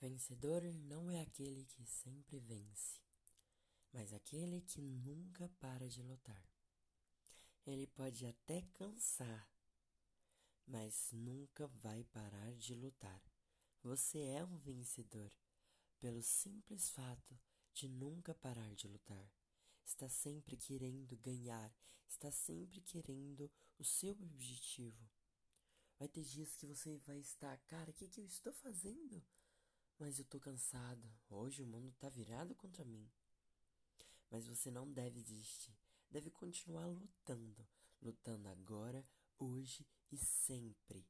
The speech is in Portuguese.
Vencedor não é aquele que sempre vence, mas aquele que nunca para de lutar. Ele pode até cansar, mas nunca vai parar de lutar. Você é um vencedor pelo simples fato de nunca parar de lutar. Está sempre querendo ganhar, está sempre querendo o seu objetivo. Vai ter dias que você vai estar, cara, o que, que eu estou fazendo? Mas eu tô cansado. Hoje o mundo tá virado contra mim. Mas você não deve desistir. Deve continuar lutando. Lutando agora, hoje e sempre.